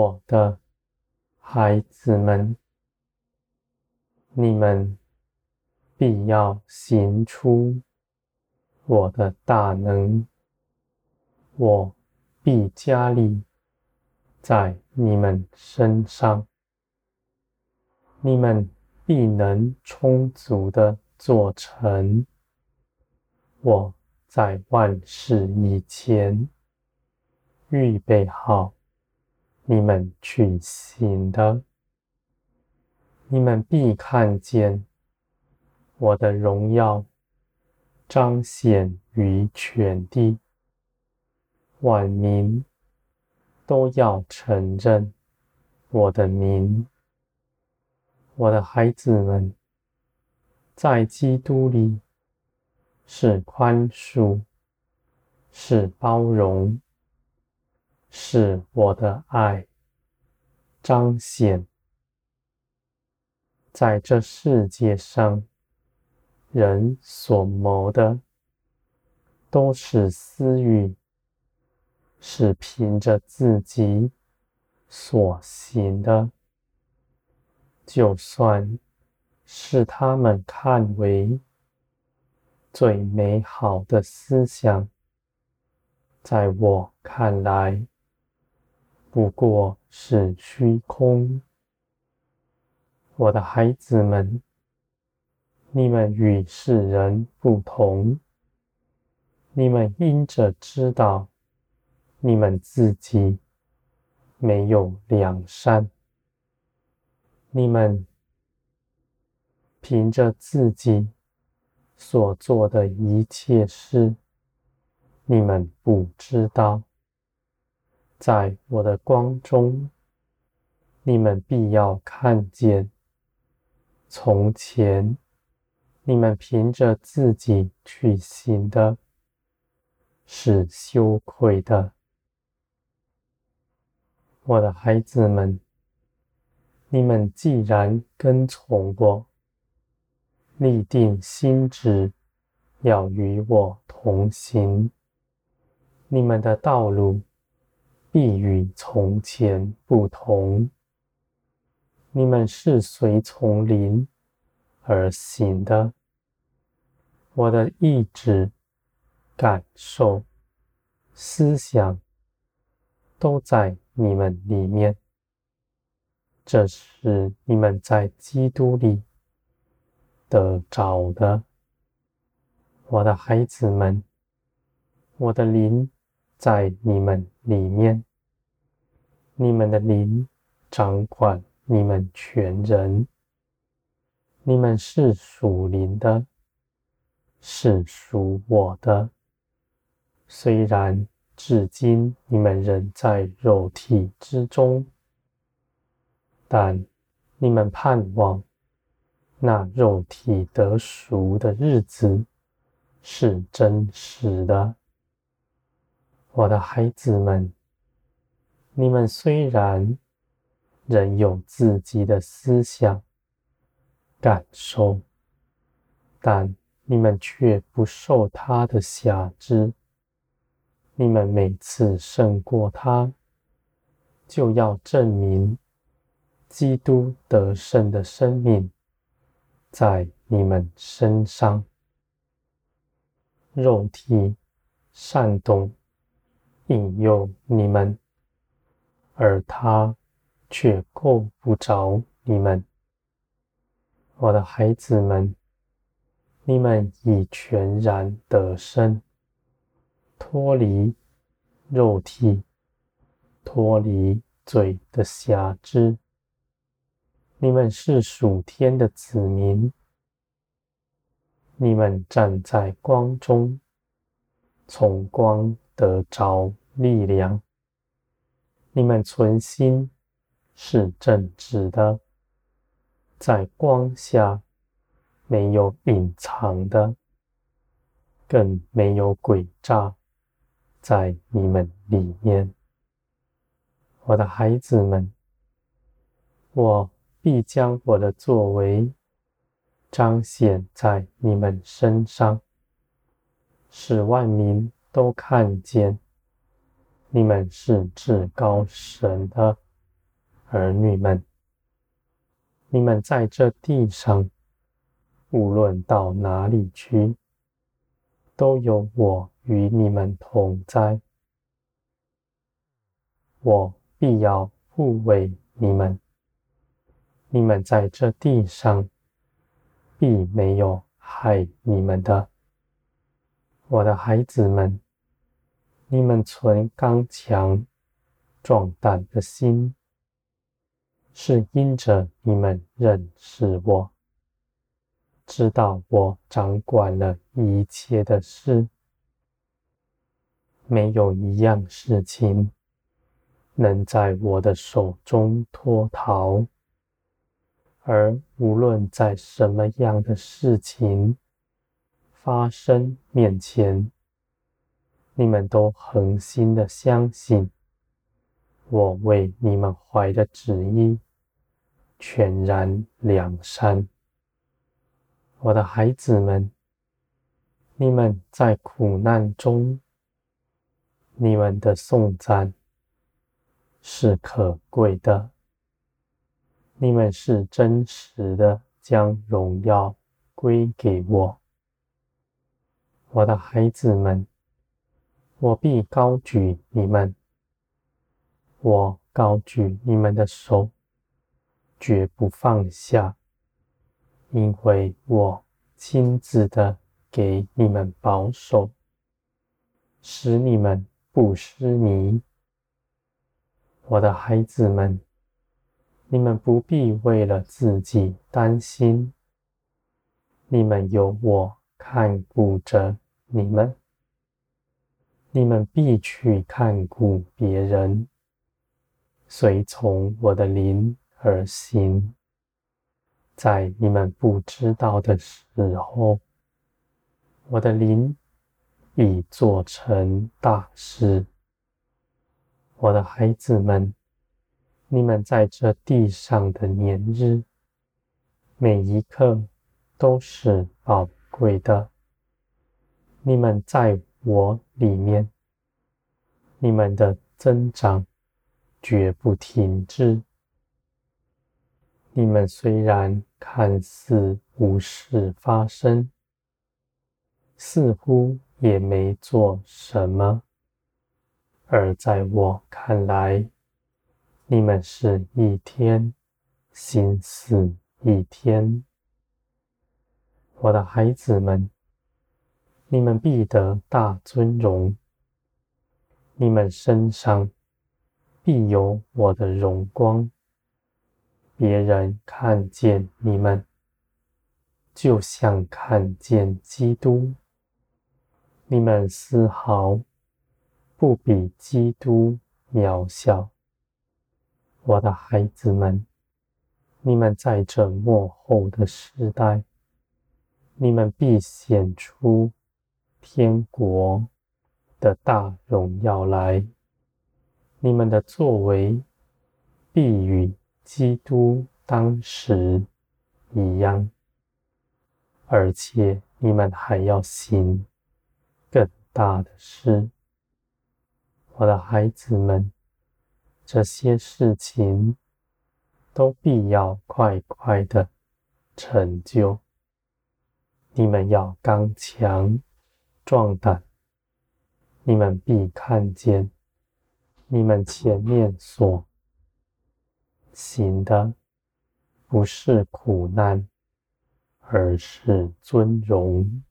我的孩子们，你们必要行出我的大能，我必加力在你们身上，你们必能充足的做成我在万事以前预备好。你们去行的，你们必看见我的荣耀彰显于全地，万民都要承认我的名。我的孩子们，在基督里是宽恕，是包容。是我的爱彰显，在这世界上，人所谋的都是私欲，是凭着自己所行的，就算是他们看为最美好的思想，在我看来，不过是虚空。我的孩子们，你们与世人不同。你们因着知道你们自己没有良善，你们凭着自己所做的一切事，你们不知道。在我的光中，你们必要看见，从前你们凭着自己去行的，是羞愧的。我的孩子们，你们既然跟从我，立定心志，要与我同行，你们的道路。必与从前不同。你们是随从灵而行的，我的意志、感受、思想都在你们里面。这是你们在基督里得着的，我的孩子们，我的灵。在你们里面，你们的灵掌管你们全人。你们是属灵的，是属我的。虽然至今你们仍在肉体之中，但你们盼望那肉体得赎的日子是真实的。我的孩子们，你们虽然仍有自己的思想、感受，但你们却不受他的辖制。你们每次胜过他，就要证明基督得胜的生命在你们身上。肉体善动。引诱你们，而他却够不着你们。我的孩子们，你们已全然得胜，脱离肉体，脱离嘴的辖制。你们是属天的子民，你们站在光中，从光得着力量，你们存心是正直的，在光下没有隐藏的，更没有诡诈在你们里面。我的孩子们，我必将我的作为彰显在你们身上，使万民都看见。你们是至高神的儿女们，你们在这地上，无论到哪里去，都有我与你们同在。我必要护卫你们，你们在这地上，必没有害你们的。我的孩子们，你们存刚强、壮胆的心，是因着你们认识我，知道我掌管了一切的事，没有一样事情能在我的手中脱逃，而无论在什么样的事情，发生面前，你们都恒心的相信，我为你们怀的旨意全然良善。我的孩子们，你们在苦难中，你们的颂赞是可贵的，你们是真实的，将荣耀归给我。我的孩子们，我必高举你们，我高举你们的手，绝不放下，因为我亲自的给你们保守，使你们不失迷。我的孩子们，你们不必为了自己担心，你们有我。看顾着你们，你们必去看顾别人，随从我的灵而行。在你们不知道的时候，我的灵已做成大事。我的孩子们，你们在这地上的年日，每一刻都是宝贵的，你们在我里面，你们的增长绝不停滞。你们虽然看似无事发生，似乎也没做什么，而在我看来，你们是一天心思一天。我的孩子们，你们必得大尊荣，你们身上必有我的荣光。别人看见你们，就像看见基督。你们丝毫不比基督渺小。我的孩子们，你们在这末后的时代。你们必显出天国的大荣耀来，你们的作为必与基督当时一样，而且你们还要行更大的事。我的孩子们，这些事情都必要快快的成就。你们要刚强壮胆，你们必看见你们前面所行的不是苦难，而是尊荣。